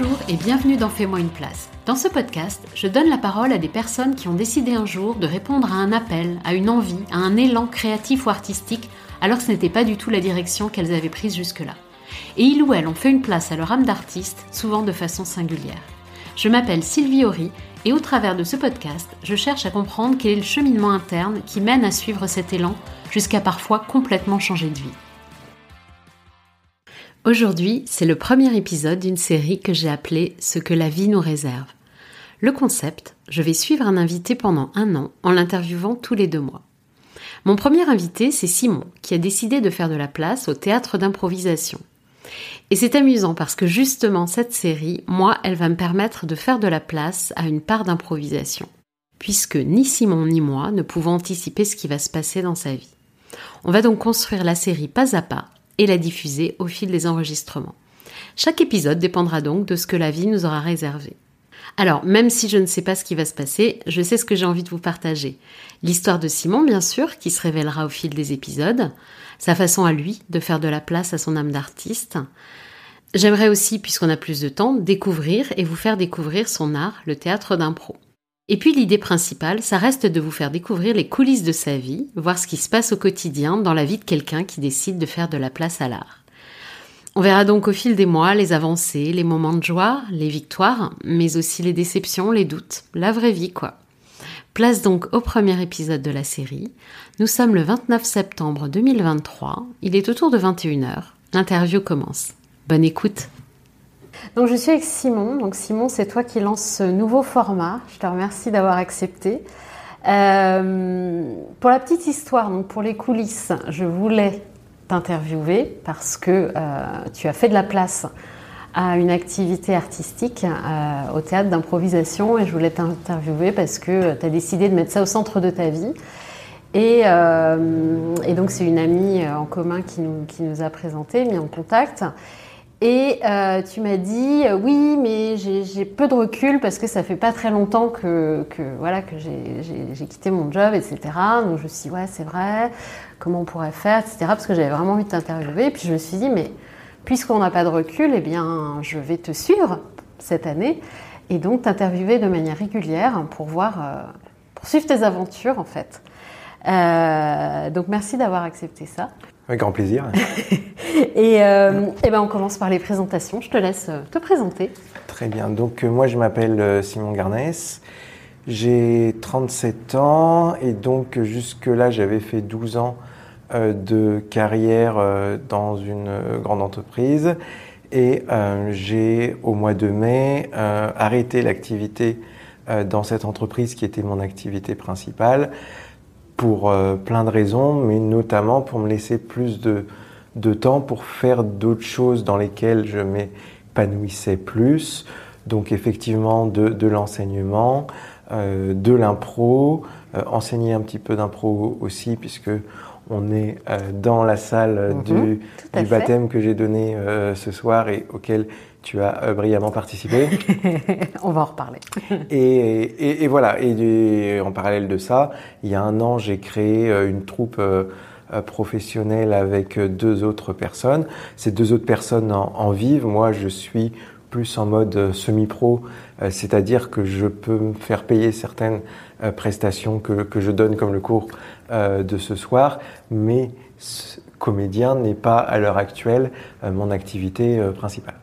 Bonjour et bienvenue dans Fais-moi une place. Dans ce podcast, je donne la parole à des personnes qui ont décidé un jour de répondre à un appel, à une envie, à un élan créatif ou artistique, alors que ce n'était pas du tout la direction qu'elles avaient prise jusque-là. Et ils ou elles ont fait une place à leur âme d'artiste, souvent de façon singulière. Je m'appelle Sylvie Horry et au travers de ce podcast, je cherche à comprendre quel est le cheminement interne qui mène à suivre cet élan jusqu'à parfois complètement changer de vie. Aujourd'hui, c'est le premier épisode d'une série que j'ai appelée Ce que la vie nous réserve. Le concept, je vais suivre un invité pendant un an en l'interviewant tous les deux mois. Mon premier invité, c'est Simon, qui a décidé de faire de la place au théâtre d'improvisation. Et c'est amusant parce que justement cette série, moi, elle va me permettre de faire de la place à une part d'improvisation. Puisque ni Simon ni moi ne pouvons anticiper ce qui va se passer dans sa vie. On va donc construire la série pas à pas et la diffuser au fil des enregistrements. Chaque épisode dépendra donc de ce que la vie nous aura réservé. Alors, même si je ne sais pas ce qui va se passer, je sais ce que j'ai envie de vous partager. L'histoire de Simon, bien sûr, qui se révélera au fil des épisodes, sa façon à lui de faire de la place à son âme d'artiste. J'aimerais aussi, puisqu'on a plus de temps, découvrir et vous faire découvrir son art, le théâtre d'impro. Et puis l'idée principale, ça reste de vous faire découvrir les coulisses de sa vie, voir ce qui se passe au quotidien dans la vie de quelqu'un qui décide de faire de la place à l'art. On verra donc au fil des mois les avancées, les moments de joie, les victoires, mais aussi les déceptions, les doutes, la vraie vie quoi. Place donc au premier épisode de la série. Nous sommes le 29 septembre 2023, il est autour de 21h. L'interview commence. Bonne écoute donc je suis avec Simon. Donc Simon, c'est toi qui lance ce nouveau format. Je te remercie d'avoir accepté. Euh, pour la petite histoire, donc pour les coulisses, je voulais t'interviewer parce que euh, tu as fait de la place à une activité artistique euh, au théâtre d'improvisation et je voulais t'interviewer parce que tu as décidé de mettre ça au centre de ta vie. Et, donc c'est une amie en commun qui nous, qui nous a présenté, mis en contact. Et euh, tu m'as dit euh, oui, mais j'ai peu de recul parce que ça fait pas très longtemps que, voilà que j'ai quitté mon job, etc. Donc je me suis dit ouais c'est vrai, comment on pourrait faire, etc. Parce que j'avais vraiment envie de t'interviewer. Et puis je me suis dit mais puisqu'on n'a pas de recul, eh bien je vais te suivre cette année et donc t'interviewer de manière régulière pour voir, euh, pour suivre tes aventures en fait. Euh, donc merci d'avoir accepté ça. Avec grand plaisir. et, euh, et, ben on commence par les présentations. Je te laisse euh, te présenter. Très bien. Donc euh, moi je m'appelle Simon Garnès. J'ai 37 ans et donc jusque-là j'avais fait 12 ans de carrière dans une grande entreprise et j'ai au mois de mai arrêté l'activité dans cette entreprise qui était mon activité principale pour euh, plein de raisons, mais notamment pour me laisser plus de, de temps pour faire d'autres choses dans lesquelles je m'épanouissais plus. Donc effectivement de, de l'enseignement, euh, de l'impro, euh, enseigner un petit peu d'impro aussi puisque on est euh, dans la salle mhm. du, du baptême que j'ai donné euh, ce soir et auquel tu as euh, brillamment participé. On va en reparler. et, et, voilà, et, en parallèle de ça, il y a un an, j'ai créé euh, une troupe euh, professionnelle avec deux autres personnes. Ces deux autres personnes en, en vivent. Moi, je suis plus en mode semi-pro, c'est-à-dire que je peux me faire payer certaines prestations que, que, je donne comme le cours de ce soir, mais comédien n'est pas à l'heure actuelle mon activité principale.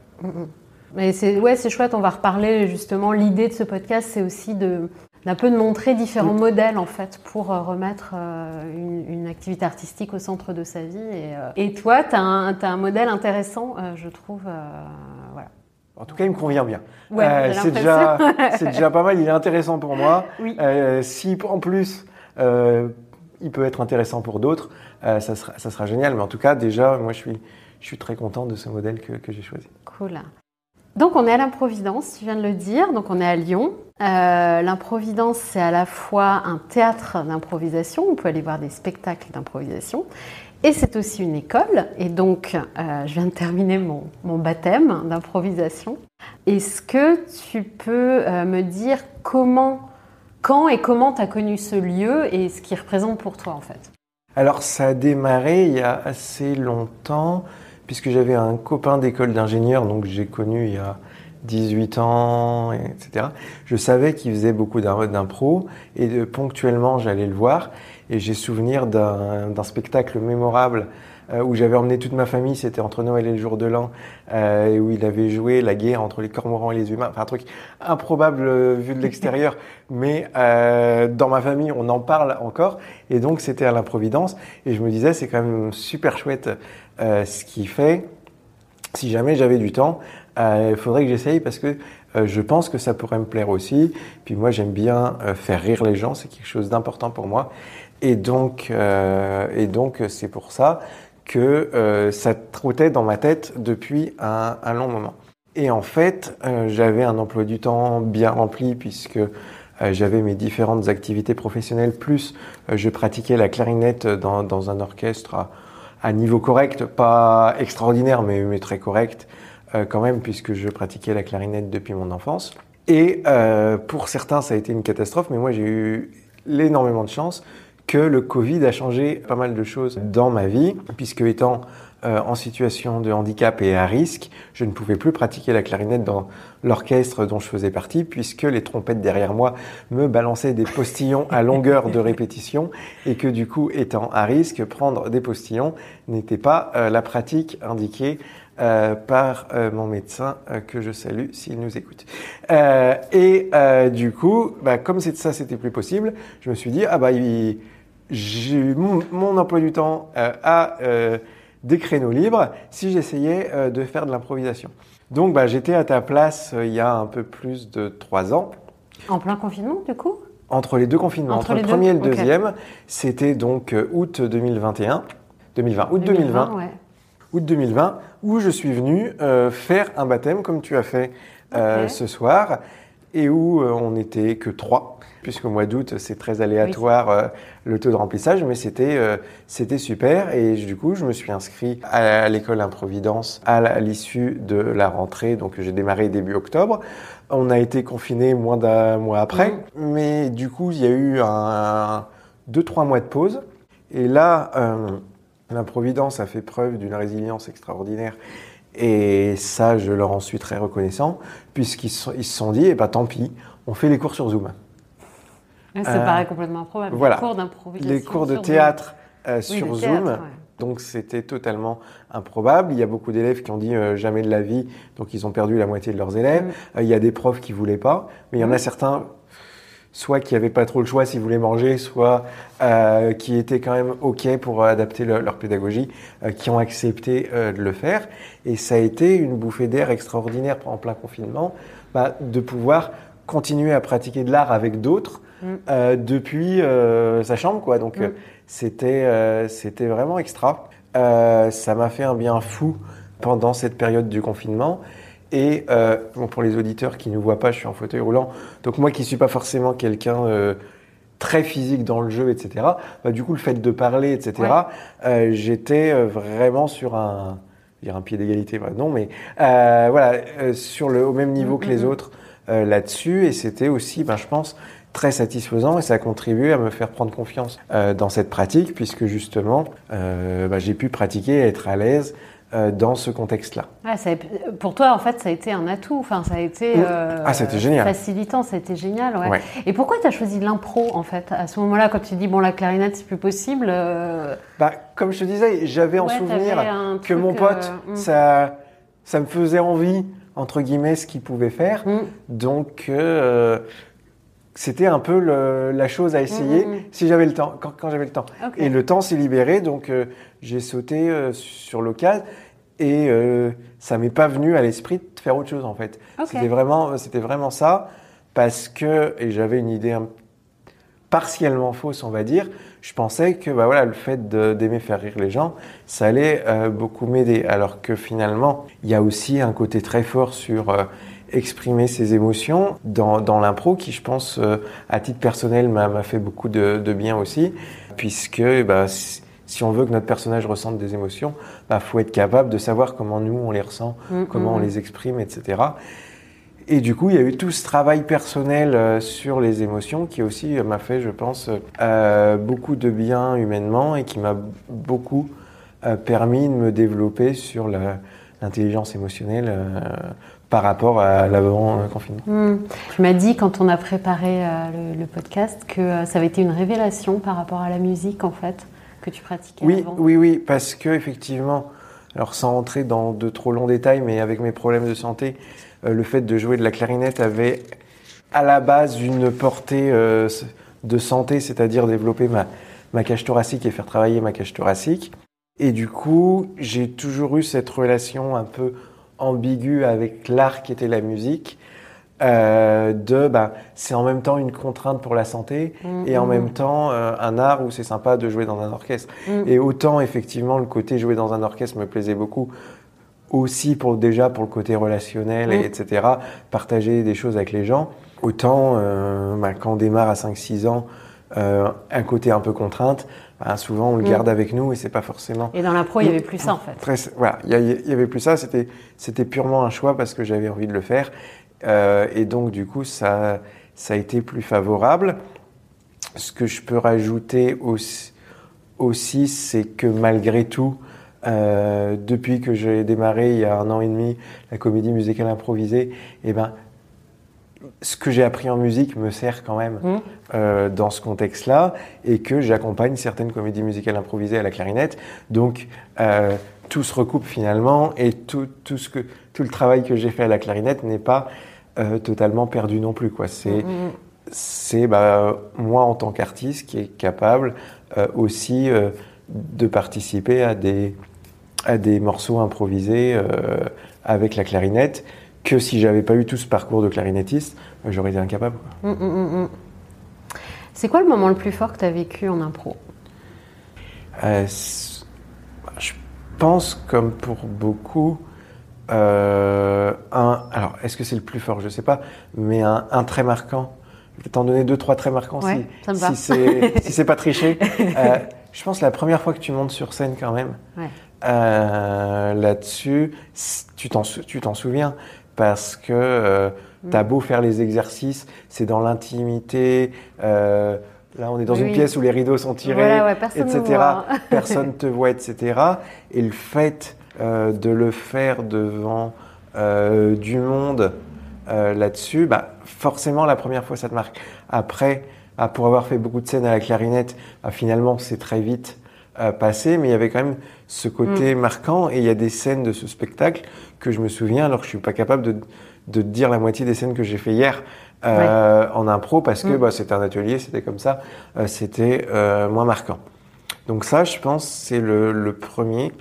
Mais c'est ouais, c'est chouette. On va reparler justement. L'idée de ce podcast, c'est aussi de d'un peu de montrer différents mm. modèles en fait pour euh, remettre euh, une, activité artistique au centre de sa vie. Et, euh, et toi, tu as, un modèle intéressant, je trouve. voilà. En tout cas, il me convient bien. Ouais, c'est déjà, déjà pas mal. Il est intéressant pour moi. Oui. si en plus il peut être intéressant pour d'autres, ça, sera, ça sera génial. Mais en tout cas, déjà, moi, je suis je suis très content de ce modèle que, que j'ai choisi. Cool. Donc on est à l'improvidence, tu viens de le dire, donc on est à Lyon. Euh, l'improvidence, c'est à la fois un théâtre d'improvisation, on peut aller voir des spectacles d'improvisation, et c'est aussi une école. Et donc, euh, je viens de terminer mon, mon baptême d'improvisation. Est-ce que tu peux euh, me dire comment, quand et comment tu as connu ce lieu et ce qu'il représente pour toi en fait? Alors ça a démarré il y a assez longtemps puisque j'avais un copain d'école d'ingénieur, donc j'ai connu il y a 18 ans, etc. Je savais qu'il faisait beaucoup d'impro et de, ponctuellement j'allais le voir. Et j'ai souvenir d'un spectacle mémorable euh, où j'avais emmené toute ma famille, c'était entre Noël et le jour de l'an, euh, et où il avait joué la guerre entre les cormorans et les humains. Enfin, un truc improbable euh, vu de l'extérieur, mais dans ma famille, on en parle encore. Et donc, c'était à l'improvidence. Et je me disais, c'est quand même super chouette euh, ce qu'il fait. Si jamais j'avais du temps, il faudrait que j'essaye parce que je pense que ça pourrait me plaire aussi. Puis moi, j'aime bien faire rire les gens, c'est quelque chose d'important pour moi. Et donc, et donc, c'est pour ça que euh, ça trottait dans ma tête depuis un, long moment. Et en fait, euh, j'avais un emploi du temps bien rempli puisque euh, j'avais mes différentes activités professionnelles, plus je pratiquais la clarinette dans, dans un orchestre à, à, niveau correct, pas extraordinaire, mais, mais très correct quand même, puisque je pratiquais la clarinette depuis mon enfance. Et pour certains, ça a été une catastrophe, mais moi j'ai eu énormément de chance que le Covid a changé pas mal de choses dans ma vie, puisque étant euh, en situation de handicap et à risque, je ne pouvais plus pratiquer la clarinette dans l'orchestre dont je faisais partie, puisque les trompettes derrière moi me balançaient des postillons à longueur de répétition, et que du coup, étant à risque, prendre des postillons n'était pas euh, la pratique indiquée euh, par euh, mon médecin euh, que je salue s'il nous écoute. et du coup, bah, comme ça c'était plus possible, je me suis dit ah bah il, j'ai mon, mon, emploi du temps a des créneaux libres si j'essayais de faire de l'improvisation. Donc bah, j'étais à ta place il y a un peu plus de trois ans. En plein confinement du coup? Entre les deux confinements, entre, le premier et le deuxième, c'était donc août 2021, 2020, août 2020. 2020 ouais août 2020, où je suis venu euh, faire un baptême comme tu as fait euh, ce soir, et où euh, on n'était que trois, puisqu'au mois d'août c'est très aléatoire le taux de remplissage, mais c'était c'était super, et du coup je me suis inscrit à, l'école Improvidence à l'issue de la rentrée, donc j'ai démarré début octobre. On a été confiné moins d'un mois après, mmh. mais du coup il y a eu un, deux trois mois de pause, et là L'improvidence a fait preuve d'une résilience extraordinaire et ça, je leur en suis très reconnaissant, puisqu'ils se sont dit, eh ben, tant pis, on fait les cours sur Zoom. Ça euh, paraît complètement improbable. Voilà. Les cours d'improvisation. Les cours de théâtre euh, sur Zoom. Donc c'était totalement improbable. Il y a beaucoup d'élèves qui ont dit euh, jamais de la vie, donc ils ont perdu la moitié de leurs élèves. Mm. il y a des profs qui voulaient pas, mais il y en a mm. certains soit qui n'avaient pas trop le choix s'ils voulaient manger, soit euh, qui étaient quand même OK pour adapter leur pédagogie, euh, qui ont accepté euh, de le faire. Et ça a été une bouffée d'air extraordinaire en plein confinement, bah, de pouvoir continuer à pratiquer de l'art avec d'autres mm. depuis sa chambre. Quoi. Donc mm. c'était c'était vraiment extra. ça m'a fait un bien fou pendant cette période du confinement. Et euh, bon, pour les auditeurs qui ne voient pas, je suis en fauteuil roulant. Donc moi qui suis pas forcément quelqu'un euh, très physique dans le jeu, etc. Bah, du coup, le fait de parler, etc. Euh, J'étais euh, vraiment sur un, dire un pied d'égalité, bah, non, mais euh, voilà, euh, sur le au même niveau que les mm-hmm. autres là-dessus. Et c'était aussi, ben, je pense, très satisfaisant et ça a contribué à me faire prendre confiance dans cette pratique puisque justement, bah, j'ai pu pratiquer, être à l'aise. Euh, dans ce contexte-là. Ah, pour toi, en fait, ça a été un atout. Enfin, ça a été euh, ah, génial. facilitant, ça a été génial. Ouais. Et pourquoi tu as choisi l'impro, en fait, à ce moment-là, quand tu dis, bon, la clarinette, c'est plus possible euh, bah, Comme je te disais, j'avais en souvenir que mon pote, mmh. ça, ça me faisait envie, entre guillemets, ce qu'il pouvait faire. Mmh. Donc, c'était un peu le, la chose à essayer si j'avais le temps, quand, quand j'avais le temps. Et le temps s'est libéré, donc j'ai sauté euh, sur l'occasion et euh, ça m'est pas venu à l'esprit de faire autre chose en fait. C'était vraiment, c'était vraiment ça parce que et j'avais une idée partiellement fausse, on va dire. Je pensais que bah voilà, le fait d'aimer faire rire les gens, ça allait euh, beaucoup m'aider. Alors que finalement, il y a aussi un côté très fort sur euh, exprimer ses émotions dans, dans l'impro qui, je pense, à titre personnel, m'a fait beaucoup de, de, bien aussi, puisque bah, si on veut que notre personnage ressente des émotions, bah, faut être capable de savoir comment nous on les ressent, mm, comment on mm. les exprime, etc. Et du coup, il y a eu tout ce travail personnel euh, sur les émotions qui aussi euh, m'a fait, je pense, euh, beaucoup de bien humainement et qui m'a beaucoup permis de me développer sur l'intelligence émotionnelle par rapport à l'avant-confinement. Hmm. Tu m'as dit quand on a préparé euh, le, podcast que euh, ça avait été une révélation par rapport à la musique en fait que tu pratiquais oui, avant. Oui, oui, parce que effectivement, alors sans entrer dans de trop longs détails, mais avec mes problèmes de santé, euh, le fait de jouer de la clarinette avait à la base une portée de santé, c'est-à-dire développer ma, ma cage thoracique et faire travailler ma cage thoracique. Et du coup, j'ai toujours eu cette relation un peu ambigu avec l'art qui était la musique. Euh, de ben, c'est en même temps une contrainte pour la santé et en mm, même mm. temps euh, un art où c'est sympa de jouer dans un orchestre. Mm. Et autant effectivement le côté jouer dans un orchestre me plaisait beaucoup aussi pour déjà pour le côté relationnel et etc. Partager des choses avec les gens. Autant euh, ben, quand on démarre à 5-6 ans euh, un côté un peu contrainte, ben, souvent on le mm. garde avec nous et c'est pas forcément. Et dans l'impro, il y avait plus ça en fait. voilà, il y, avait plus ça. C'était c'était purement un choix parce que j'avais envie de le faire euh, et donc du coup ça ça a été plus favorable. Ce que je peux rajouter aussi, aussi c'est que malgré tout, euh, depuis que j'ai démarré il y a un an et demi la comédie musicale improvisée, et eh ben ce que j'ai appris en musique me sert quand même mmh. euh, dans ce contexte-là et que j'accompagne certaines comédies musicales improvisées à la clarinette. Donc euh, tout se recoupe finalement et tout, tout, ce que, tout le travail que j'ai fait à la clarinette n'est pas euh, totalement perdu non plus. Quoi. C'est, mmh. c'est bah, moi en tant qu'artiste qui est capable aussi de participer à des, à des morceaux improvisés avec la clarinette que si j'avais pas eu tout ce parcours de clarinettiste, euh, j'aurais été incapable. Hum, hum, hum, c'est quoi le moment le plus fort que tu as vécu en impro? Euh, Je pense, comme pour beaucoup, euh, un. Alors, est-ce que c'est le plus fort? Je sais pas, mais un, très marquant. Je vais t'en donner deux, trois très marquants si, si c'est si pas triché. je pense la première fois que tu montes sur scène, quand même. Là-dessus, tu t'en souviens parce que euh, tu as beau faire les exercices, c'est dans l'intimité. Euh, là, on est dans une pièce où les rideaux sont tirés, etc. personne te voit, etc. Et le fait euh, de le faire devant euh, du monde euh, là-dessus, bah, forcément, la première fois, ça te marque. Après, ah, pour avoir fait beaucoup de scènes à la clarinette, bah, finalement, c'est très vite passé, mais il y avait quand même ce côté mm. marquant. Et il y a des scènes de ce spectacle que je me souviens, alors que je suis pas capable de, de dire la moitié des scènes que j'ai fait hier euh, en impro parce que mm. bah, c'était un atelier, c'était comme ça, euh, c'était euh, moins marquant. Donc ça, je pense, c'est le, le, premier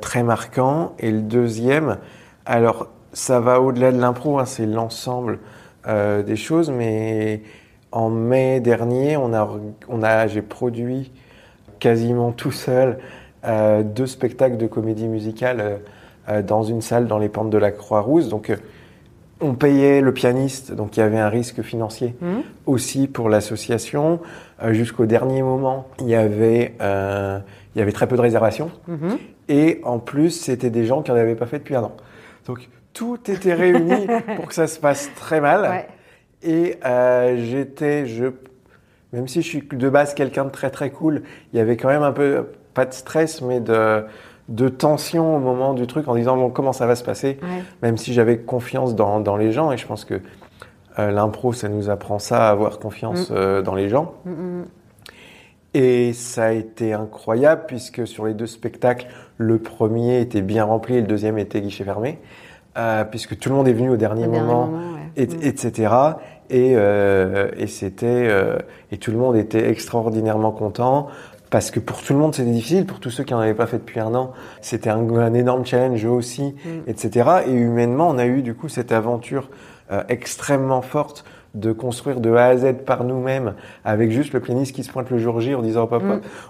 très marquant. Et le deuxième, alors ça va au-delà de l'impro, hein, c'est l'ensemble des choses, mais en mai dernier, on a, on a, j'ai produit quasiment tout seul euh, deux spectacles de comédie musicale euh, euh, dans une salle dans les pentes de la Croix-Rousse. Donc, on payait le pianiste, donc il y avait un risque financier mmh. aussi pour l'association. Jusqu'au dernier moment, il y avait, il y avait très peu de réservations. Mmh. Et en plus, c'était des gens qui n'en avaient pas fait depuis un an. Donc, tout était réuni pour que ça se passe très mal. Et j'étais, je, même si je suis de base quelqu'un de très très cool, il y avait quand même un peu pas de stress, mais de, de tension au moment du truc en disant bon, comment ça va se passer, même si j'avais confiance dans, dans, les gens. Et je pense que euh, l'impro, ça nous apprend ça, à avoir confiance mm. euh, dans les gens. Mm, mm, et ça a été incroyable puisque sur les deux spectacles, le premier était bien rempli et le deuxième était guichet fermé, euh, puisque tout le monde est venu au dernier moment, et, etc. Et, et c'était et tout le monde était extraordinairement content parce que pour tout le monde c'était difficile, pour tous ceux qui n'en avaient pas fait depuis un an, c'était un, énorme challenge aussi, mm. etc. Et humainement, on a eu du coup cette aventure euh, extrêmement forte de construire de A à Z par nous-mêmes, avec juste le pianiste qui se pointe le jour J en disant hop hop,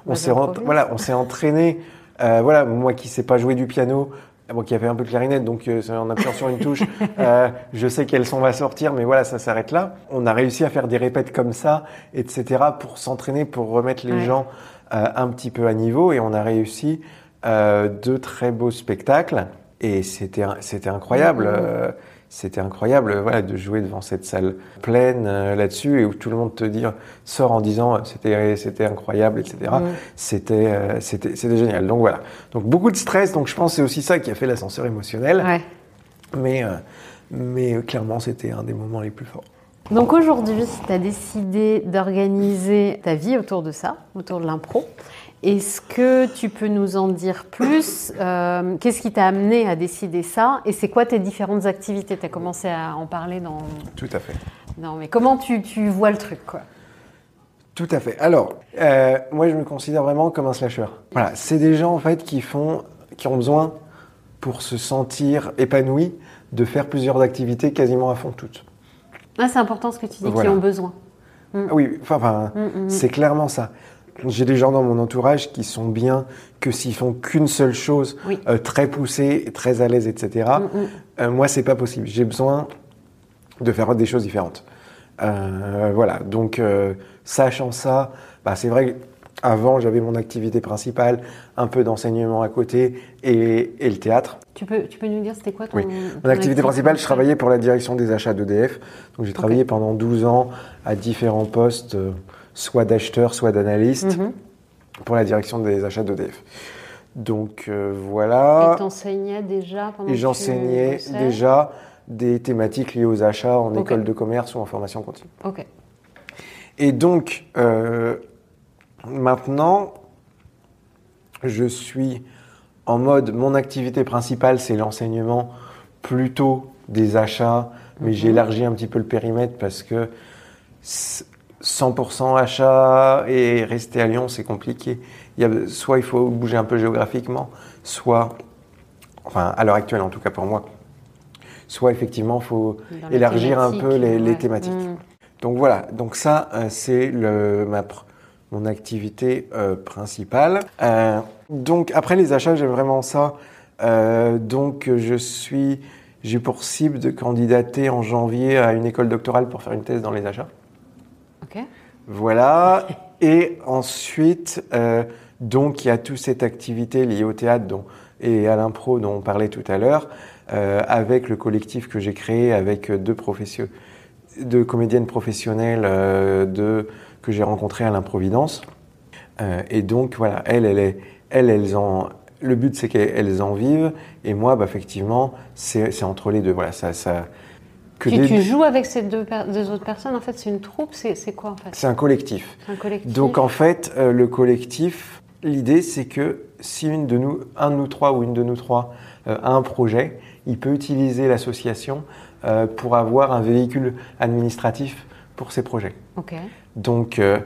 on s'est voilà, on s'est entraîné. Euh, voilà, moi qui sais pas jouer du piano, moi qui avait un peu de clarinette, donc euh, en appuyant sur une touche, euh, je sais quel son va sortir, mais voilà, ça s'arrête là. On a réussi à faire des répètes comme ça, etc., pour s'entraîner, pour remettre les gens euh, un petit peu à niveau et on a réussi euh, deux très beaux spectacles et c'était c'était incroyable. Mmh, mmh, mmh. Euh, c'était incroyable voilà, de jouer devant cette salle pleine là-dessus et où tout le monde te dit, sort en disant c'était c'était incroyable, etc. C'était c'était c'était génial. Donc voilà. Donc beaucoup de stress. Donc je pense c'est aussi ça qui a fait l'ascenseur émotionnel. Ouais. Mais, euh, mais euh, clairement, c'était un des moments les plus forts. Donc aujourd'hui, tu as décidé d'organiser ta vie autour de ça, autour de l'impro. Est-ce que tu peux nous en dire plus euh, Qu'est-ce qui t'a amené à décider ça Et c'est quoi tes différentes activités? Tu as commencé à en parler dans. Tout à fait. Non, mais comment tu, tu vois le truc, quoi? Tout à fait. Alors, euh, moi, je me considère vraiment comme un slasher. Voilà, c'est des gens en fait qui font, qui ont besoin pour se sentir épanoui de faire plusieurs activités quasiment à fond toutes. Ah, c'est important ce que tu dis, Voilà. qui ont besoin. Oui, enfin, enfin, Mm, mm, c'est clairement ça. J'ai des gens dans mon entourage qui sont bien que s'ils font qu'une seule chose, Oui. euh, très poussée, très à l'aise, etc. Mm, mm. Euh, moi, c'est pas possible. J'ai besoin de faire des choses différentes. Euh, voilà. Donc, euh, sachant ça, bah, c'est vrai qu'avant, j'avais mon activité principale, un peu d'enseignement à côté et, et le théâtre. Tu peux, tu peux nous dire c'était quoi ton. Oui. ton Mon activité principale, je travaillais pour la direction des achats d'EDF. Donc, j'ai travaillé pendant 12 ans à différents postes, soit d'acheteur, soit d'analyste, Mhm. pour la direction des achats d'EDF. Donc, euh, voilà. Et t'enseignais déjà pendant Et j'enseignais déjà des thématiques liées aux achats en école de commerce ou en formation continue. Ok. Et donc, euh, maintenant, je suis en mode, mon activité principale, c'est l'enseignement plutôt des achats, mais Mhm. j'ai élargi un petit peu le périmètre parce que 100% achats et rester à Lyon, c'est compliqué. Il y a, soit il faut bouger un peu géographiquement, soit, enfin à l'heure actuelle en tout cas pour moi, soit effectivement il faut Dans élargir un peu les, thématiques. Mm. Donc voilà, donc ça euh, c'est ma mon activité euh, principale. Euh, donc après les achats, j'aime vraiment ça. Euh, donc je suis j'ai pour cible de candidater en janvier à une école doctorale pour faire une thèse dans les achats. Voilà. Et ensuite, euh, donc il y a toute cette activité liée au théâtre dont, et à l'impro dont on parlait tout à l'heure, euh, avec le collectif que j'ai créé avec deux profession- deux comédiennes professionnelles euh, de, que j'ai rencontrées à l'improvidence. Et donc voilà, elles, elles, est- elles, elles en, le but c'est qu'elles en vivent, et moi, bah, effectivement, c'est c'est entre les deux. Voilà, ça, ça, que Tu, des- tu joues avec ces deux, autres personnes, en fait, c'est une troupe, c'est quoi en fait? C'est un un collectif Donc en fait, euh, le collectif, l'idée c'est que si une de nous, un de nous trois ou une de nous trois euh, a un projet, il peut utiliser l'association euh, pour avoir un véhicule administratif pour ses projets. Ok. Donc euh,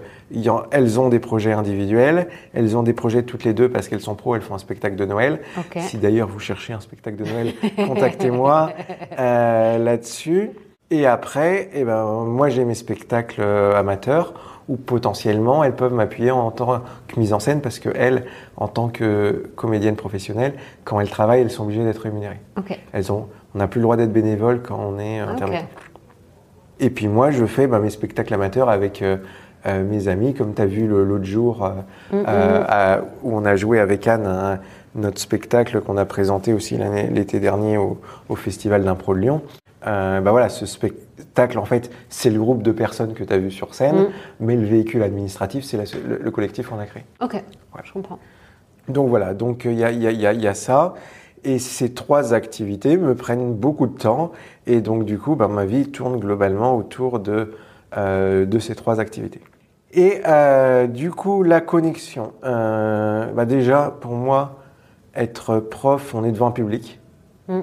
en- elles ont des projets individuels, elles ont des projets toutes les deux parce qu'elles sont pros, elles font un spectacle de Noël. Si d'ailleurs vous cherchez un spectacle de Noël, contactez-moi euh, là-dessus. Et après, eh ben, moi j'ai mes spectacles euh, amateurs où potentiellement elles peuvent m'appuyer en tant que mise en scène parce que elles, en tant que comédienne professionnelle, quand elles travaillent, elles sont obligées d'être rémunérées. Elles ont, on n'a plus le droit d'être bénévole quand on est Ok. Et puis moi, je fais bah, mes spectacles amateurs avec euh, euh, mes amis, comme tu as vu l'autre jour, euh, Mm, euh, à- où on a joué avec Anne un- notre spectacle qu'on a présenté aussi l'été dernier au, au Festival d'Impro de Lyon. Euh, bah voilà, ce spectacle, en fait, c'est le groupe de personnes que tu as vu sur scène, Mm. mais le véhicule administratif, c'est le, le collectif qu'on a créé. Ok. Je comprends. Donc voilà, donc il y a, y a- y a- il y a ça. Et ces trois activités me prennent beaucoup de temps. Et donc du coup, bah, ma vie tourne globalement autour de, euh, de ces trois activités. Et euh, du coup, la connexion. Euh, bah, déjà, pour moi, être prof, on est devant un public. Mm.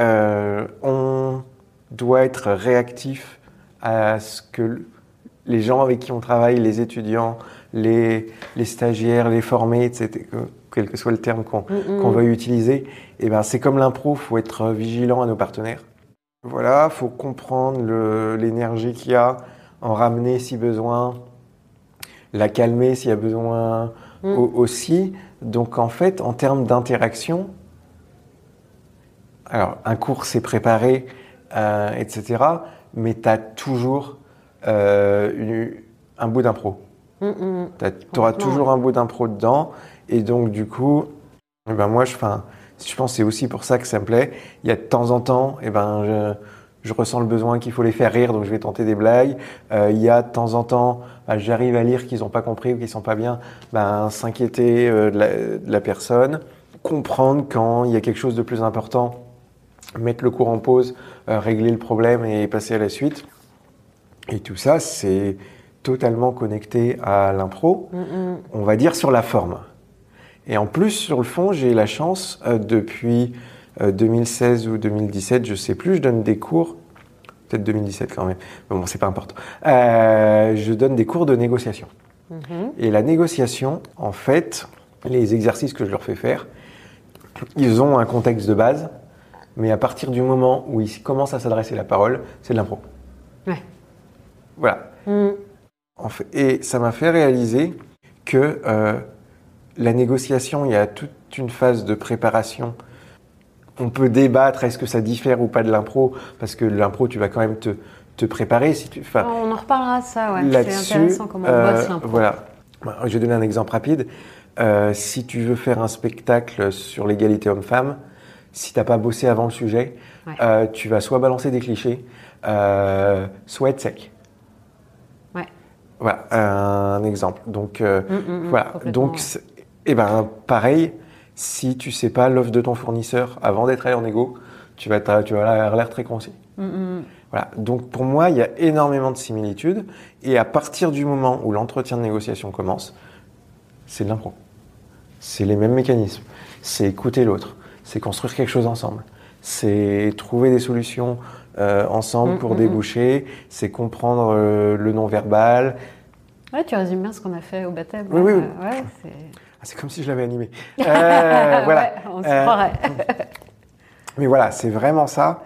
Euh, on doit être réactif à ce que les gens avec qui on travaille, les étudiants, les, les stagiaires, les formés, etc., quel que soit le terme qu'on Mm, mm. veuille utiliser, et ben c'est comme l'impro, faut être vigilant à nos partenaires. Voilà, faut comprendre l'énergie qu'il y a, en ramener si besoin, la calmer s'il y a besoin Mm. au- aussi. Donc en fait, en termes d'interaction, alors un cours c'est préparé, euh, etc. Mais tu as toujours euh, une- un bout d'impro. Mm, mm. Tu auras toujours un bout d'impro dedans. Et donc, du coup, eh ben moi, je, je pense que c'est aussi pour ça que ça me plaît. Il y a de temps en temps, eh ben, je, je ressens le besoin qu'il faut les faire rire, donc je vais tenter des blagues. Euh, il y a de temps en temps, bah, j'arrive à lire qu'ils n'ont pas compris ou qu'ils sont pas bien, ben, s'inquiéter euh, de, la, de la personne, comprendre quand il y a quelque chose de plus important mettre le cours en pause, euh, régler le problème et passer à la suite. Et tout ça, c'est totalement connecté à l'impro, on va dire sur la forme. Et en plus, sur le fond, j'ai la chance, euh, depuis 2016 ou 2017, je sais plus, je donne des cours, peut-être 2017 quand même, mais bon, c'est pas important. je donne des cours de négociation. Et la négociation, en fait, les exercices que je leur fais faire, ils ont un contexte de base, mais à partir du moment où ils commencent à s'adresser la parole, c'est de l'impro. Ouais. Voilà. Mm. En fait, et ça m'a fait réaliser que euh, la négociation, il y a toute une phase de préparation. On peut débattre, est-ce que ça diffère ou pas de l'impro Parce que l'impro, tu vas quand même te, te préparer. Si tu, on en reparlera de ça, ouais. C'est intéressant comment on bosse euh, l'impro. Voilà. Je vais donner un exemple rapide. Euh, si tu veux faire un spectacle sur l'égalité homme-femme, si tu n'as pas bossé avant le sujet, euh, tu vas soit balancer des clichés, soit être sec. Ouais. Voilà, un exemple. Donc, mm, mm, mm, voilà. Donc, et eh ben, pareil, si tu sais pas l'offre de ton fournisseur avant d'être allé en égo, tu vas, tu vas avoir l'air très concis. Voilà. Donc, pour moi, il y a énormément de similitudes. Et à partir du moment où l'entretien de négociation commence, c'est de l'impro. C'est les mêmes mécanismes. C'est écouter l'autre. C'est construire quelque chose ensemble. C'est trouver des solutions euh, ensemble pour mm, mm, mm. déboucher. C'est comprendre euh, le non-verbal. Ouais, tu résumes bien ce qu'on a fait au baptême. Oui, oui. Ouais, ah, c'est comme si je l'avais animé. Euh, voilà. on se croirait. mais voilà, c'est vraiment ça.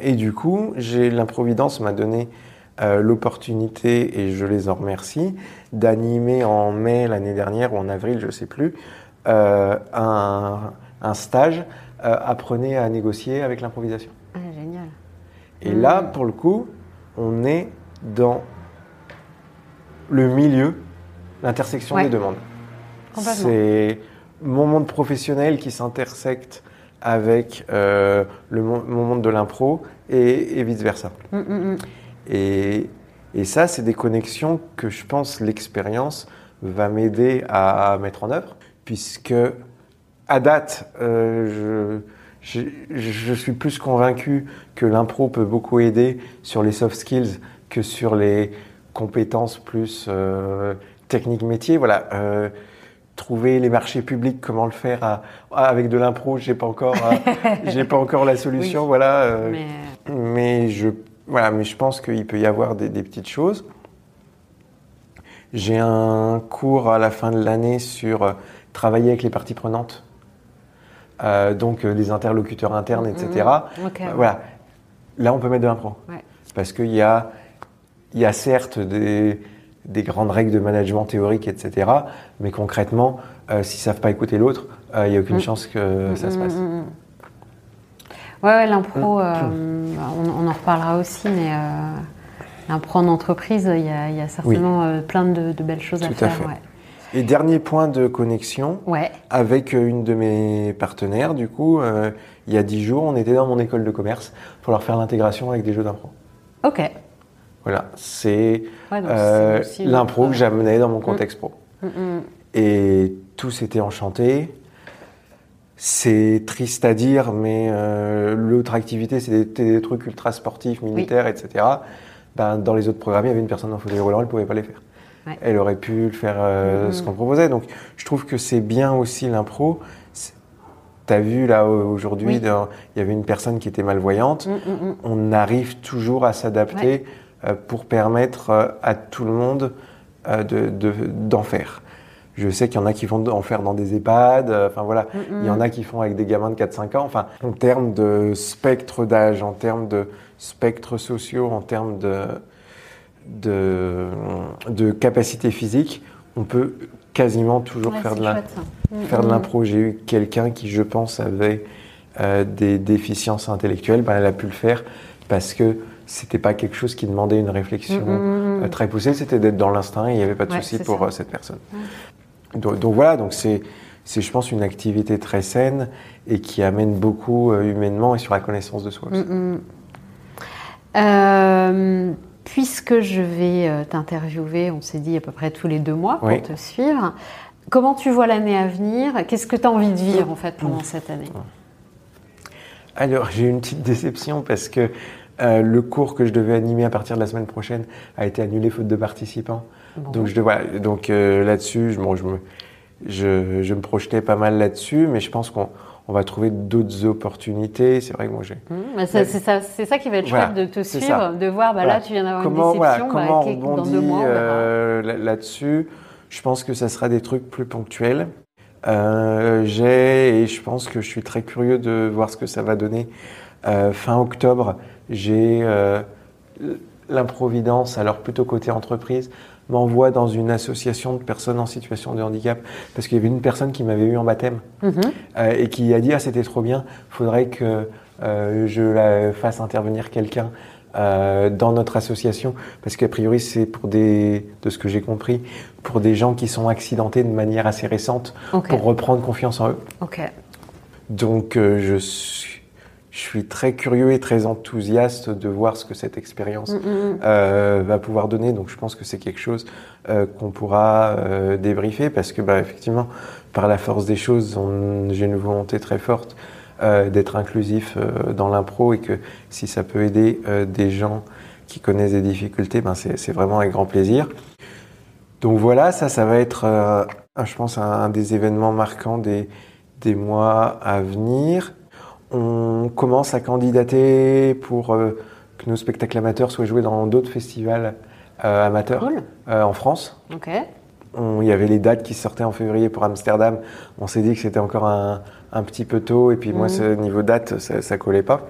et du coup, l'improvidence m'a donné l'opportunité, et je les en remercie, d'animer en mai l'année dernière ou en avril, je ne sais plus, euh, un, un, stage euh, Apprenez à négocier avec l'improvisation. Ah, génial. Et là, pour le coup, on est dans le milieu, l'intersection des demandes. C'est mon monde professionnel qui s'intersecte avec euh, le, mon monde de l'impro et, et vice-versa. Mm, mm, mm. Et et ça, c'est des connexions que je pense l'expérience va m'aider à mettre en œuvre, puisque à date, euh, je, je, suis plus convaincu que l'impro peut beaucoup aider sur les soft skills que sur les compétences plus euh, techniques métiers. Voilà. Euh, trouver les marchés publics, comment le faire avec de l'impro, j'ai pas encore, j'ai pas encore la solution, voilà. mais... mais je voilà, mais je pense qu'il peut y avoir des, petites choses. J'ai un cours à la fin de l'année sur euh, travailler avec les parties prenantes, euh, donc euh, les interlocuteurs internes, etc. Mm-hmm. voilà. Là, on peut mettre de l'impro. Parce qu'il y a, il y a certes des, des, grandes règles de management théorique, etc. Mais concrètement, s'ils ne savent pas écouter l'autre, il n'y a aucune mm. chance que ça se passe. Mm, Ouais, l'impro, mm. euh, on, en reparlera aussi, mais euh, l'impro en entreprise, il y a, certainement euh, plein de, belles choses à faire. Et dernier point de connexion, ouais. avec une de mes partenaires, du coup, il y a dix jours, on était dans mon école de commerce pour leur faire l'intégration avec des jeux d'impro. Ok. Voilà, c'est l'impro que j'amenais dans mon mm. contexte pro. Mm, Et tous étaient enchantés. C'est triste à dire, mais euh, l'autre activité, c'est des, trucs ultra sportifs, militaires, etc. Ben, dans les autres programmes, il y avait une personne en fauteuil roulant, elle ne pouvait pas les faire. Elle aurait pu le faire euh, ce qu'on proposait. Donc, je trouve que c'est bien aussi l'impro. Tu as vu là aujourd'hui, il y avait une personne qui était malvoyante. Mm, mm, mm. On arrive toujours à s'adapter euh, pour permettre à tout le monde d'en faire. Je sais qu'il y en a qui vont en faire dans des EHPAD, euh, enfin voilà, il y en a qui font avec des gamins de 4-5 ans. Enfin, en termes de spectre d'âge, en termes de spectres sociaux, en termes de, de, de capacité physique, on peut quasiment toujours faire, de la, faire de l'impro. J'ai eu quelqu'un qui, je pense, avait euh, des déficiences intellectuelles, ben, elle a pu le faire parce que c'était pas quelque chose qui demandait une réflexion euh, très poussée, c'était d'être dans l'instinct et il n'y avait pas de souci pour cette personne. Donc, voilà, donc c'est, je pense, une activité très saine et qui amène beaucoup euh, humainement et sur la connaissance de soi aussi. Mm, mm. Euh, puisque je vais euh, t'interviewer, on s'est dit à peu près tous les deux mois pour te suivre, comment tu vois l'année à venir? Qu'est-ce que tu as envie de vivre en fait pendant cette année? Alors, j'ai une petite déception parce que euh, le cours que je devais animer à partir de la semaine prochaine a été annulé faute de participants. Donc, je, voilà, donc euh, là-dessus, je, bon, je, me, je, je, me projetais pas mal là-dessus, mais je pense qu'on on va trouver d'autres opportunités. C'est vrai que moi j'ai. Mmh, c'est ça, ça, qui va être chouette de te suivre, de voir, bah, là tu viens d'avoir une déception, voilà, bah, comment on dans deux mois. Euh, là-dessus, je pense que ça sera des trucs plus ponctuels. Euh, j'ai et je pense que je suis très curieux de voir ce que ça va donner. Euh, fin octobre, j'ai euh, l'improvidence, alors plutôt côté entreprise, m'envoie dans une association de personnes en situation de handicap parce qu'il y avait une personne qui m'avait eu en baptême Mhm. euh, et qui a dit ah c'était trop bien, faudrait que euh, je la fasse intervenir quelqu'un euh, dans notre association parce qu'a priori c'est pour des de ce que j'ai compris pour des gens qui sont accidentés de manière assez récente pour reprendre confiance en eux. Donc je suis je suis très curieux et très enthousiaste de voir ce que cette expérience Mm, mm, mm. euh, va pouvoir donner. Donc je pense que c'est quelque chose euh, qu'on pourra euh, débriefer parce que bah, effectivement, par la force des choses, j'ai une volonté très forte euh, d'être inclusif euh, dans l'impro et que si ça peut aider euh, des gens qui connaissent des difficultés, ben c'est vraiment avec grand plaisir. Donc voilà, ça, ça va être, euh, un- je pense, un, un des événements marquants des, des mois à venir. On commence à candidater pour euh, que nos spectacles amateurs soient joués dans d'autres festivals euh, amateurs Cool. euh, en France. Ok. Il y avait les dates qui sortaient en février pour Amsterdam. On s'est dit que c'était encore un, un petit peu tôt. Et puis moi, Mhm. ce niveau date, ça, ça collait pas.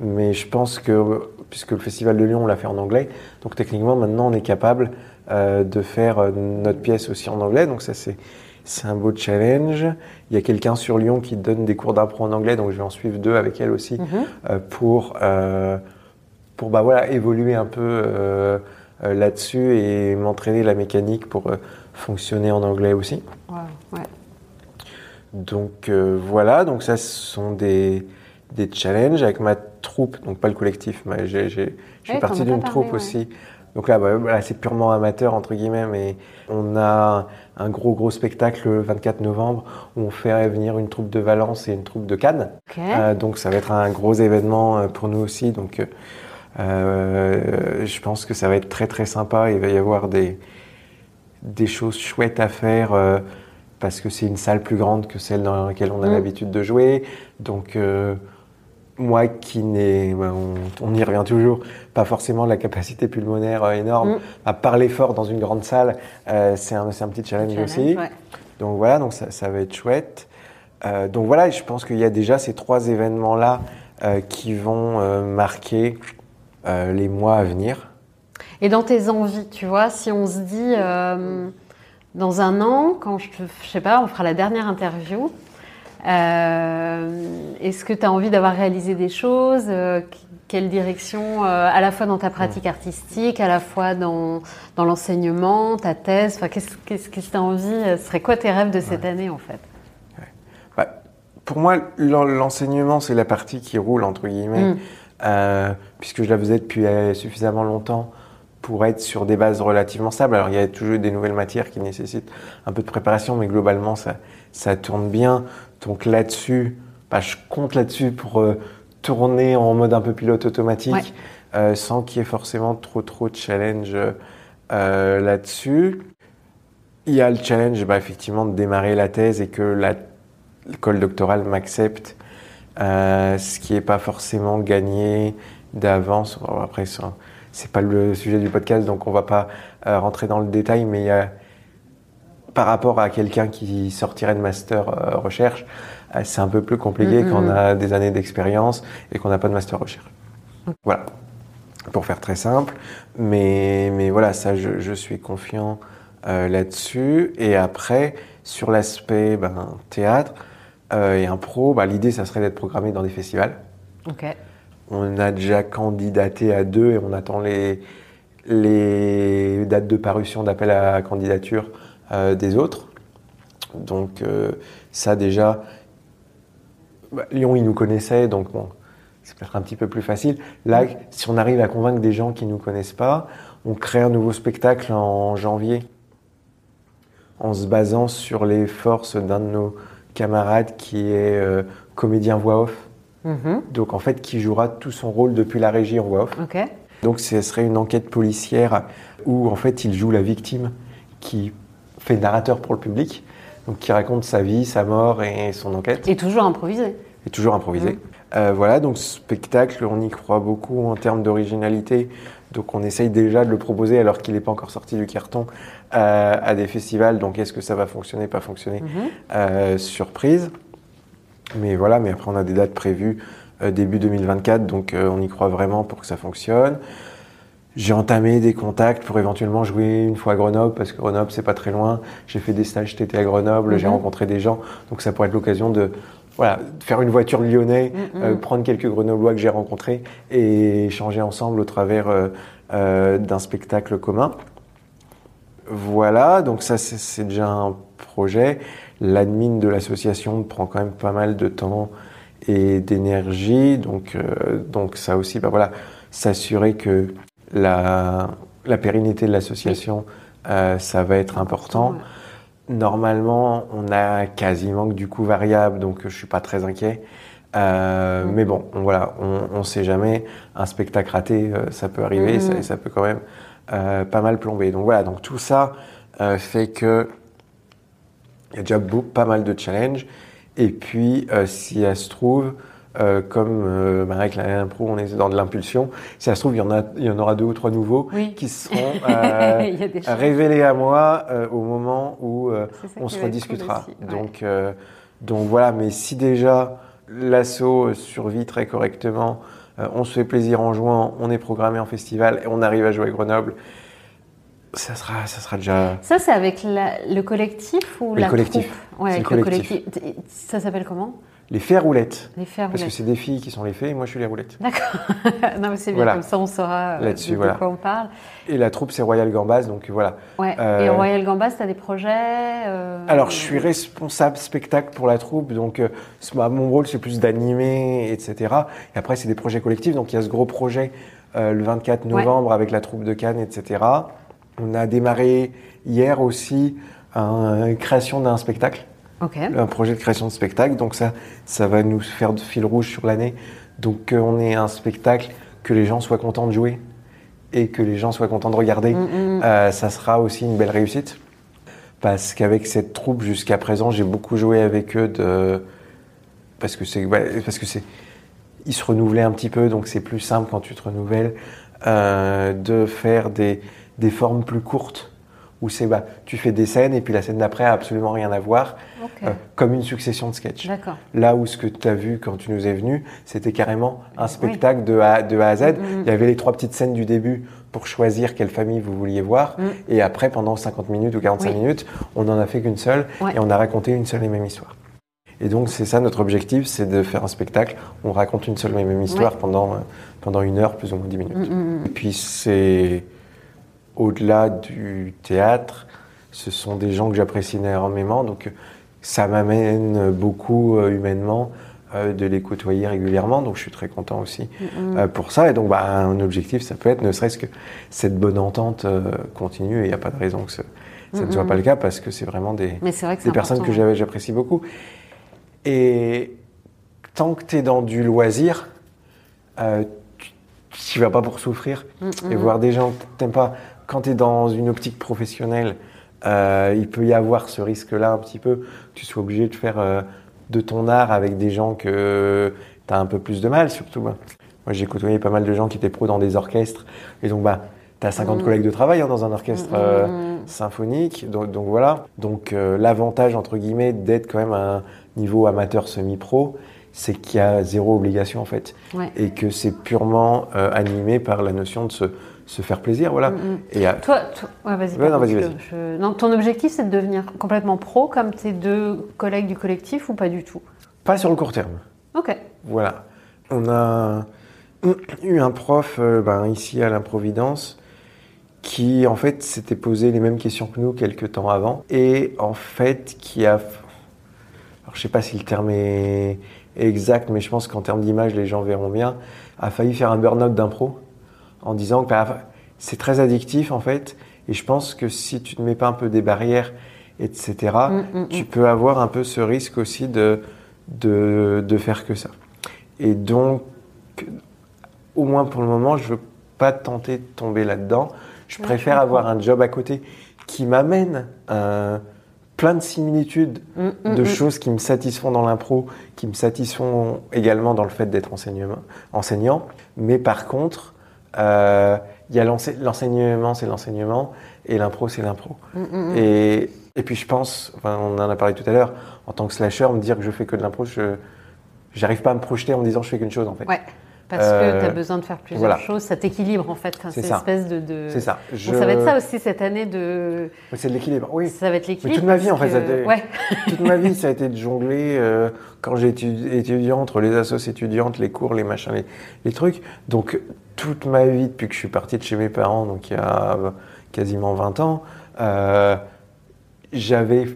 Mais je pense que, puisque le Festival de Lyon, on l'a fait en anglais, donc techniquement, maintenant, on est capable de faire notre pièce aussi en anglais. Donc ça, c'est c'est un beau challenge. Il y a quelqu'un sur Lyon qui donne des cours d'impro en anglais, donc je vais en suivre deux avec elle aussi Mhm. euh, pour, euh, pour bah, voilà, évoluer un peu euh, là-dessus et m'entraîner la mécanique pour fonctionner en anglais aussi. Ouais. Donc voilà, donc ça ce sont des, des challenges avec ma troupe, donc pas le collectif, mais j'ai, je Ouais, suis partie d'une troupe ouais. aussi. Donc là, bah, c'est purement amateur entre guillemets, mais on a un gros gros spectacle le 24 novembre où on fait venir une troupe de Valence et une troupe de Cannes. Euh, donc ça va être un gros événement euh, pour nous aussi. Donc euh, je pense que ça va être très très sympa. Il va y avoir des, des choses chouettes à faire euh, parce que c'est une salle plus grande que celle dans laquelle on a Mm. l'habitude de jouer. Donc moi qui n'ai, ben, on, on y revient toujours, pas forcément la capacité pulmonaire euh, énorme, Mm. à parler fort dans une grande salle, euh, c'est un, petit challenge, Challenge, aussi. ouais. Donc voilà, donc ça, ça va être chouette. Euh, donc voilà, je pense qu'il y a déjà ces trois événements-là euh, qui vont marquer les mois à venir. Et dans tes envies, tu vois, si on se dit dans un an, quand je, je sais pas, on fera la dernière interview, est-ce que tu as envie d'avoir réalisé des choses euh, qu- Quelle direction, euh, à la fois dans ta pratique artistique, à la fois dans, dans l'enseignement, ta thèse Enfin, qu'est-ce que tu as envie euh, Ce serait quoi tes rêves de cette année, en fait? Bah, pour moi, l'en- l'enseignement, c'est la partie qui roule, entre guillemets, Mm. euh, puisque je la faisais depuis euh, suffisamment longtemps pour être sur des bases relativement stables. Alors, il y a toujours des nouvelles matières qui nécessitent un peu de préparation, mais globalement, ça, ça tourne bien. Donc là-dessus, bah, je compte là-dessus pour euh, tourner en mode un peu pilote automatique, Ouais. euh, sans qu'il y ait forcément trop trop de challenge euh, là-dessus. Il y a le challenge, bah, effectivement, de démarrer la thèse et que la- l'école doctorale m'accepte, ce qui n'est pas forcément gagné d'avance. Bon, Après, ça, c'est pas le sujet du podcast, donc on va pas rentrer dans le détail, mais il y a, par rapport à quelqu'un qui sortirait de master euh, recherche, euh, c'est un peu plus compliqué Mhm. quand on a des années d'expérience et qu'on n'a pas de master recherche. Voilà, pour faire très simple. Mais, mais voilà, ça, je, je suis confiant euh, là-dessus. Et après, sur l'aspect ben, théâtre et impro, bah, l'idée, ça serait d'être programmé dans des festivals. On a déjà candidaté à deux et on attend les, les dates de parution d'appel à candidature euh, des autres. Donc euh, ça déjà, bah, Lyon, ils nous connaissaient, donc bon, c'est peut-être un petit peu plus facile. Là, si on arrive à convaincre des gens qui ne nous connaissent pas, on crée un nouveau spectacle en janvier en se basant sur les forces d'un de nos camarades qui est euh, comédien voix off Mhm. donc en fait qui jouera tout son rôle depuis la régie en voix off. Donc ce serait une enquête policière où en fait il joue la victime qui fait narrateur pour le public, donc qui raconte sa vie, sa mort et son enquête, Et toujours improvisé. et toujours improvisé. Euh, voilà, donc spectacle, on y croit beaucoup en termes d'originalité, donc on essaye déjà de le proposer alors qu'il n'est pas encore sorti du carton euh, à des festivals, donc est-ce que ça va fonctionner, pas fonctionner Mhm. euh, surprise. Mais voilà, mais après on a des dates prévues euh, début 2024, donc euh, on y croit vraiment pour que ça fonctionne. J'ai entamé des contacts pour éventuellement jouer une fois à Grenoble, parce que Grenoble c'est pas très loin. J'ai fait des stages été à Grenoble, j'ai Mhm. rencontré des gens, donc ça pourrait être l'occasion de, voilà, faire une voiture lyonnais, Mhm. euh, prendre quelques Grenoblois que j'ai rencontrés et échanger ensemble au travers euh, euh, d'un spectacle commun. Voilà, donc ça c'est- déjà un projet. L'admin de l'association prend quand même pas mal de temps et d'énergie, donc, donc ça aussi, bah voilà, s'assurer que la, la pérennité de l'association, euh, ça va être important. Normalement, on a quasiment que du coût variable, donc je suis pas très inquiet. Euh. Mais bon, on, voilà, on ne sait jamais. Un spectacle raté, euh, ça peut arriver, Mhm. ça, peut quand même euh, pas mal plomber. Donc voilà, donc tout ça fait que il y a déjà beau- pas mal de challenges. Et puis, si elle se trouve, euh, comme euh, bah, avec la impro, on est dans de l'impulsion, si elle se trouve, il y, en a, il y en aura deux ou trois nouveaux Oui. qui seront euh, révélés à moi euh, au moment où ça on se rediscutera. Ouais. Donc, donc voilà, mais si déjà l'assaut survit très correctement, on se fait plaisir en jouant, on est programmé en festival et on arrive à jouer à Grenoble, ça sera, ça sera déjà. Ça, c'est avec la- le collectif ou Le la collectif. troupe? Ouais, le le collectif. collectif. Ça s'appelle comment? Les fées roulettes. Les fers Parce que c'est des filles qui sont les fées et moi je suis les roulettes. D'accord. non, mais c'est bien, Voilà. comme ça on saura euh, Là-dessus, de, voilà. quoi on parle. Et la troupe c'est Royal Gambas, donc voilà. Ouais. Euh, Et Royal Gambas, tu as des projets euh, Alors, je suis responsable spectacle pour la troupe, donc euh, mon rôle c'est plus d'animer, etc. Et après, c'est des projets collectifs, donc il y a ce gros projet euh, le 24 novembre avec la troupe de Cannes, etc. On a démarré hier aussi un- une création d'un spectacle, Un projet de création de spectacle, donc ça, ça va nous faire de fil rouge sur l'année. Donc, euh, on est un spectacle que les gens soient contents de jouer et que les gens soient contents de regarder. Mm, mm. Euh, ça sera aussi une belle réussite. Parce qu'avec cette troupe, jusqu'à présent, j'ai beaucoup joué avec eux de... parce que c'est, parce que c'est, ils se renouvelaient un petit peu, donc c'est plus simple quand tu te renouvelles euh, de faire des, des formes plus courtes où c'est bah, tu fais des scènes et puis la scène d'après a absolument rien à voir, euh, comme une succession de sketchs. Là où ce que tu as vu quand tu nous es venu, c'était carrément un spectacle de, a, de A à Z. Mm, mm. Il y avait les trois petites scènes du début pour choisir quelle famille vous vouliez voir. Mm. Et après, pendant 50 minutes ou 45 Oui. minutes, on n'en a fait qu'une seule Ouais. et on a raconté une seule et même histoire. Et donc, c'est ça notre objectif, c'est de faire un spectacle. On raconte une seule et même histoire Ouais. pendant, euh, pendant une heure, plus ou moins 10 minutes. Mm. Et puis, c'est au-delà du théâtre, ce sont des gens que j'apprécie énormément. Donc, ça m'amène beaucoup euh, humainement euh, de les côtoyer régulièrement. Donc, je suis très content aussi Mm, euh, pour ça. Et donc, bah, un objectif, ça peut être ne serait-ce que cette bonne entente continue. Et il n'y a pas de raison que ce- ça ne soit pas le cas parce que c'est vraiment des, vrai que des personnes que j'apprécie beaucoup. Et tant que tu es dans du loisir, tu n'y vas pas pour souffrir Mm, et voir des gens que t'aimes pas. Quand tu es dans une optique professionnelle, euh, il peut y avoir ce risque-là un petit peu, tu sois obligé de faire euh, de ton art avec des gens que tu as un peu plus de mal, surtout. bah. Moi, j'ai côtoyé pas mal de gens qui étaient pros dans des orchestres, et donc bah, tu as 50 Mhm. collègues de travail hein, dans un orchestre. Mm, euh, mm, mm. symphonique. Donc, donc voilà. Donc l'avantage entre guillemets d'être quand même à un niveau amateur semi-pro, c'est qu'il y a zéro obligation en fait, Ouais. et que c'est purement animé par la notion de se, se faire plaisir, voilà. Mm, mm. Et Toi, toi- ouais, vas-y. Ouais, non, vas-y. je- Non, ton objectif, c'est de devenir complètement pro comme tes deux collègues du collectif ou pas du tout? Pas sur le court terme. Ok. Voilà. On a eu un prof euh, ben, ici à l'Improvidence qui en fait s'était posé les mêmes questions que nous quelques temps avant et en fait qui a alors je sais pas si le terme est exact mais je pense qu'en termes d'image les gens verront bien a failli faire un burn-out d'impro en disant que bah, c'est très addictif en fait et je pense que si tu ne mets pas un peu des barrières etc Mm, mm, tu mm. peux avoir un peu ce risque aussi de, de, de faire que ça. Et donc, au moins pour le moment, je veux pas tenter de tomber là-dedans. Je Ouais, préfère je avoir un job à côté qui m'amène plein de similitudes Mm, mm, de mm. choses qui me satisfont dans l'impro, qui me satisfont également dans le fait d'être enseignant. Mais par contre, euh, il y a l'ense- l'enseignement, c'est l'enseignement, et l'impro, c'est l'impro. Mm, mm, mm. Et, et puis je pense, enfin, on en a parlé tout à l'heure, en tant que slasher, me dire que je fais que de l'impro, je j'arrive pas à me projeter en me disant je fais qu'une chose en fait. Ouais, parce Euh, que tu as besoin de faire plusieurs voilà. choses, ça t'équilibre en fait. C'est ça. espèce de. de- C'est ça. Bon, Je- ça va être ça aussi cette année de. C'est de l'équilibre, oui. Ça va être l'équilibre. toute ma vie, en fait, ça a que- été- Ouais. Toute ma vie, ça a été de jongler euh, quand j'étais étudiant entre les assos étudiantes, les cours, les machins, les, les trucs. Donc, toute ma vie, depuis que je suis parti de chez mes parents, donc il y a euh, quasiment 20 ans, euh, j'avais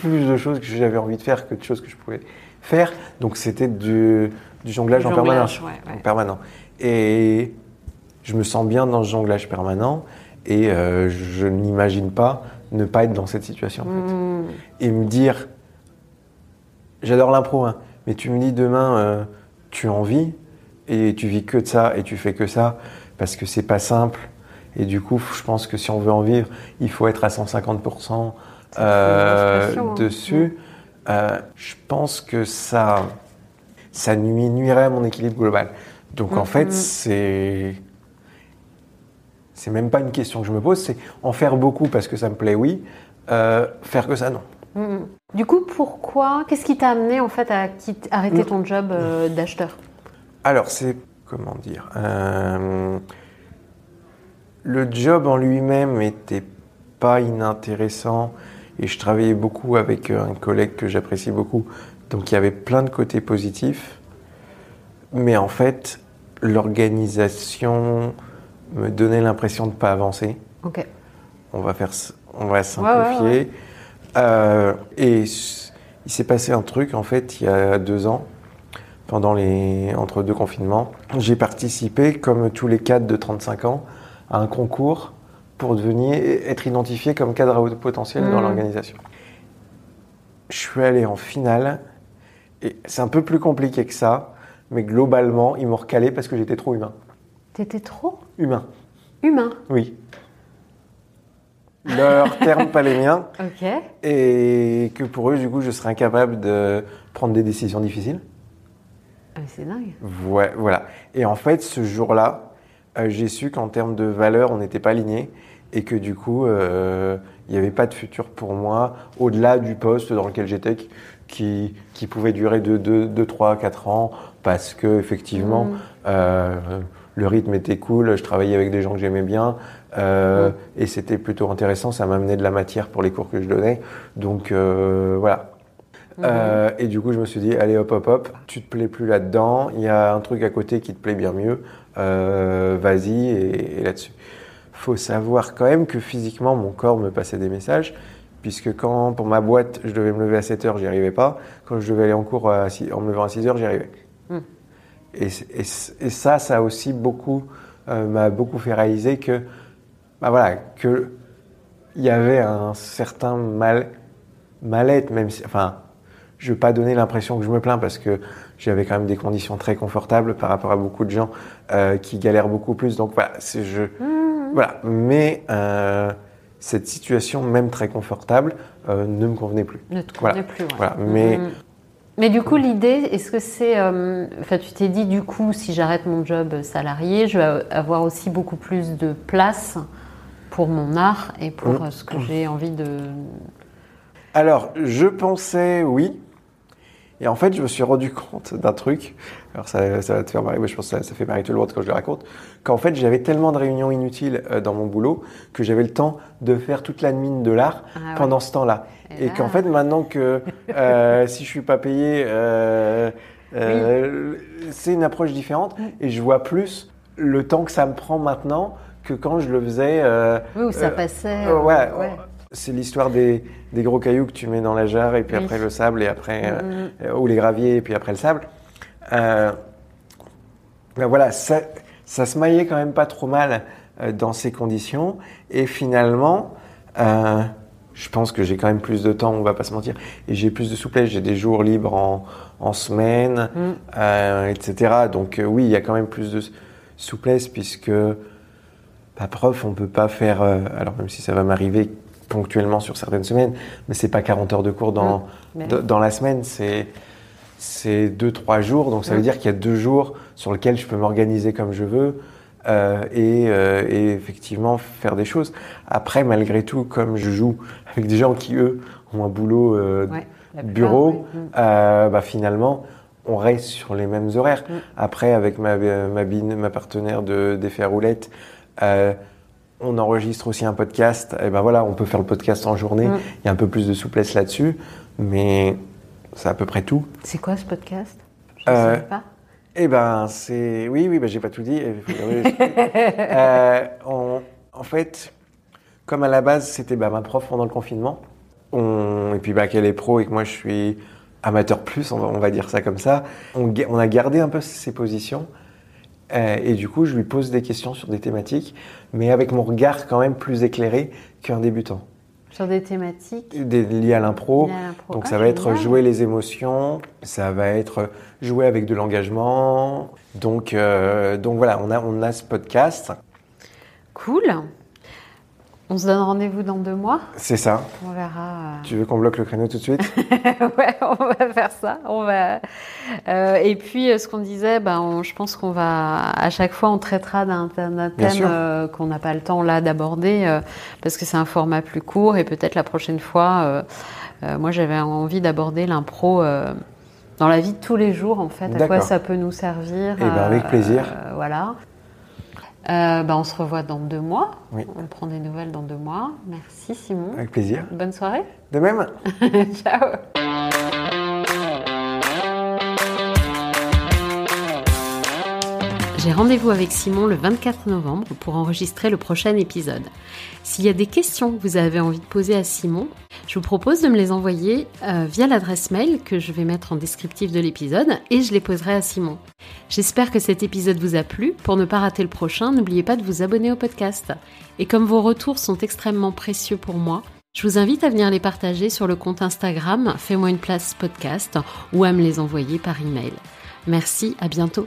plus de choses que j'avais envie de faire que de choses que je pouvais faire. Donc, c'était du, du jonglage Du en jonglage, permanence. ouais, ouais. En permanent. Et je me sens bien dans ce jonglage permanent et euh, je n'imagine pas ne pas être dans cette situation. en fait Mm. et me dire j'adore l'impro hein, mais tu me dis demain euh, tu en vis et tu vis que de ça et tu fais que ça parce que c'est pas simple et du coup je pense que si on veut en vivre il faut être à 150% C'est euh, hein. dessus Euh, je pense que ça ça nuirait à mon équilibre global donc en Mhm. fait c'est c'est même pas une question que je me pose c'est en faire beaucoup parce que ça me plaît oui euh, faire que ça non Mm. Du coup, pourquoi Qu'est-ce qui t'a amené en fait à quitter- arrêter Mm. ton job d'acheteur? Alors, c'est. Comment dire Le job en lui-même n'était pas inintéressant et je travaillais beaucoup avec euh, un collègue que j'apprécie beaucoup. Donc, il y avait plein de côtés positifs. Mais en fait, l'organisation me donnait l'impression de ne pas avancer. Ok. On va faire, on va ouais, simplifier. ouais. Euh, et il s'est passé un truc en fait il y a deux ans, pendant les entre deux confinements. J'ai participé, comme tous les cadres de 35 ans, à un concours pour devenir être identifié comme cadre à haut potentiel dans Mhm. l'organisation. Je suis allé en finale et c'est un peu plus compliqué que ça, mais globalement ils m'ont recalé parce que j'étais trop humain. T'étais trop Humain, humain. oui. Leurs termes, pas les miens. Ok. et que pour eux, du coup, je serais incapable de prendre des décisions difficiles. Ah, mais c'est dingue. Ouais, voilà. Et en fait, ce jour-là, euh, j'ai su qu'en termes de valeur, on n'était pas alignés et que du coup, euh, il n'y avait pas de futur pour moi au-delà du poste dans lequel j'étais qui, pouvait durer de 2, 3, 4 ans parce que effectivement, Mm. euh, le rythme était cool, je travaillais avec des gens que j'aimais bien euh, Mm. et c'était plutôt intéressant, ça m'amenait de la matière pour les cours que je donnais. Donc voilà. Euh, et du coup, je me suis dit, allez hop hop hop, tu te plais plus là-dedans, il y a un truc à côté qui te plaît bien mieux, vas-y et, et là-dessus. Faut savoir quand même que physiquement, mon corps me passait des messages, puisque quand pour ma boîte, je devais me lever à 7 heures, j'y arrivais pas. Quand je devais aller en cours à en me levant à 6 heures, j'y arrivais. Hmm. Et, ça, ça a aussi beaucoup, euh, m'a beaucoup fait réaliser que, bah voilà, que il y avait un certain mal, mal-être, même si, enfin, je veux pas donner l'impression que je me plains parce que j'avais quand même des conditions très confortables par rapport à beaucoup de gens euh, qui galèrent beaucoup plus. Donc voilà, c'est je, Mhm. Voilà. Mais euh, cette situation, même très confortable, euh, ne me convenait plus. Ne te Voilà. convenait plus. ouais. Voilà, mais- Mhm. Mais du coup, l'idée, est-ce que c'est. euh, Enfin, tu t'es dit, du coup, si j'arrête mon job salarié, je vais avoir aussi beaucoup plus de place pour mon art et pour Mhm. euh, ce que j'ai envie de. Alors, je pensais oui. Et en fait, je me suis rendu compte d'un truc. Alors, ça, ça va te faire marrer, mais je pense que ça, ça fait marrer tout le monde quand je le raconte. Qu'en fait, j'avais tellement de réunions inutiles euh, dans mon boulot que j'avais le temps de faire toute la mine de l'art Ah ouais. pendant ce temps-là. Et qu'en fait, maintenant que euh, si je suis pas payé, euh, euh, c'est une approche différente. Et je vois plus le temps que ça me prend maintenant que quand je le faisais. euh, Oui, où ça passait. ouais, ouais. c'est l'histoire des, des gros cailloux que tu mets dans la jarre et puis Oui. après le sable et après euh, ou les graviers et puis après le sable. Euh, ben voilà, ça, ça se maillait quand même pas trop mal euh, dans ces conditions et finalement, euh, je pense que j'ai quand même plus de temps, on va pas se mentir, et j'ai plus de souplesse. J'ai des jours libres en, en semaine, Mm. etc. Donc oui, il y a quand même plus de souplesse puisque bah, prof, on peut pas faire. alors même si ça va m'arriver ponctuellement sur certaines semaines, mais c'est pas 40 heures de cours dans dans la semaine, c'est c'est deux trois jours. Donc ça veut dire qu'il y a deux jours sur lesquels je peux m'organiser comme je veux. euh, et, euh, et effectivement faire des choses. Après, malgré tout, comme je joue avec des gens qui, eux, ont un boulot euh, Ouais, plupart, bureau. Mm. euh, bah, finalement, on reste sur les mêmes horaires. Après, avec ma, ma, bine- ma partenaire de d'effets à roulettes, euh, on enregistre aussi un podcast. Et ben voilà, on peut faire le podcast en journée. Il y a un peu plus de souplesse là-dessus, mais c'est à peu près tout. C'est quoi ce podcast? Je ne Euh, savais pas. Eh ben, c'est. Oui, oui, ben, j'ai pas tout dit. Euh, on- En fait, comme à la base, c'était bah, ma prof pendant le confinement. On... Et puis, bah, qu'elle est pro et que moi, je suis amateur plus, on va, on va dire ça comme ça. On a gardé un peu ses positions. Euh, et du coup, je lui pose des questions sur des thématiques, mais avec mon regard quand même plus éclairé qu'un débutant. Sur des thématiques Des, liées à l'impro. Donc Ah, ça va être jouer les émotions, ça va être jouer avec de l'engagement. Donc, euh, donc voilà, on a, on a ce podcast. Cool. On se donne rendez-vous dans deux mois. C'est ça. On verra. Tu veux qu'on bloque le créneau tout de suite? Euh. ouais, on va faire ça. On va. Euh, et puis, euh, ce qu'on disait, ben, on- je pense qu'on va à chaque fois, on traitera d'un thème euh, qu'on n'a pas le temps là d'aborder euh, parce que c'est un format plus court et peut-être la prochaine fois. euh, euh, moi, j'avais envie d'aborder l'impro. euh, dans la vie de tous les jours, en fait, à quoi ça peut nous servir. Eh ben, avec plaisir. euh, voilà. Euh, ben, on se revoit dans deux mois. Oui. On prend des nouvelles dans deux mois. Merci Simon. Avec plaisir. Bonne soirée. De même Ciao. J'ai rendez-vous avec Simon le 24 novembre pour enregistrer le prochain épisode. S'il y a des questions que vous avez envie de poser à Simon, je vous propose de me les envoyer euh, via l'adresse mail que je vais mettre en descriptif de l'épisode et je les poserai à Simon. J'espère que cet épisode vous a plu. Pour ne pas rater le prochain, n'oubliez pas de vous abonner au podcast. Et comme vos retours sont extrêmement précieux pour moi, je vous invite à venir les partager sur le compte Instagram Fais-moi une place podcast ou à me les envoyer par email. Merci, à bientôt.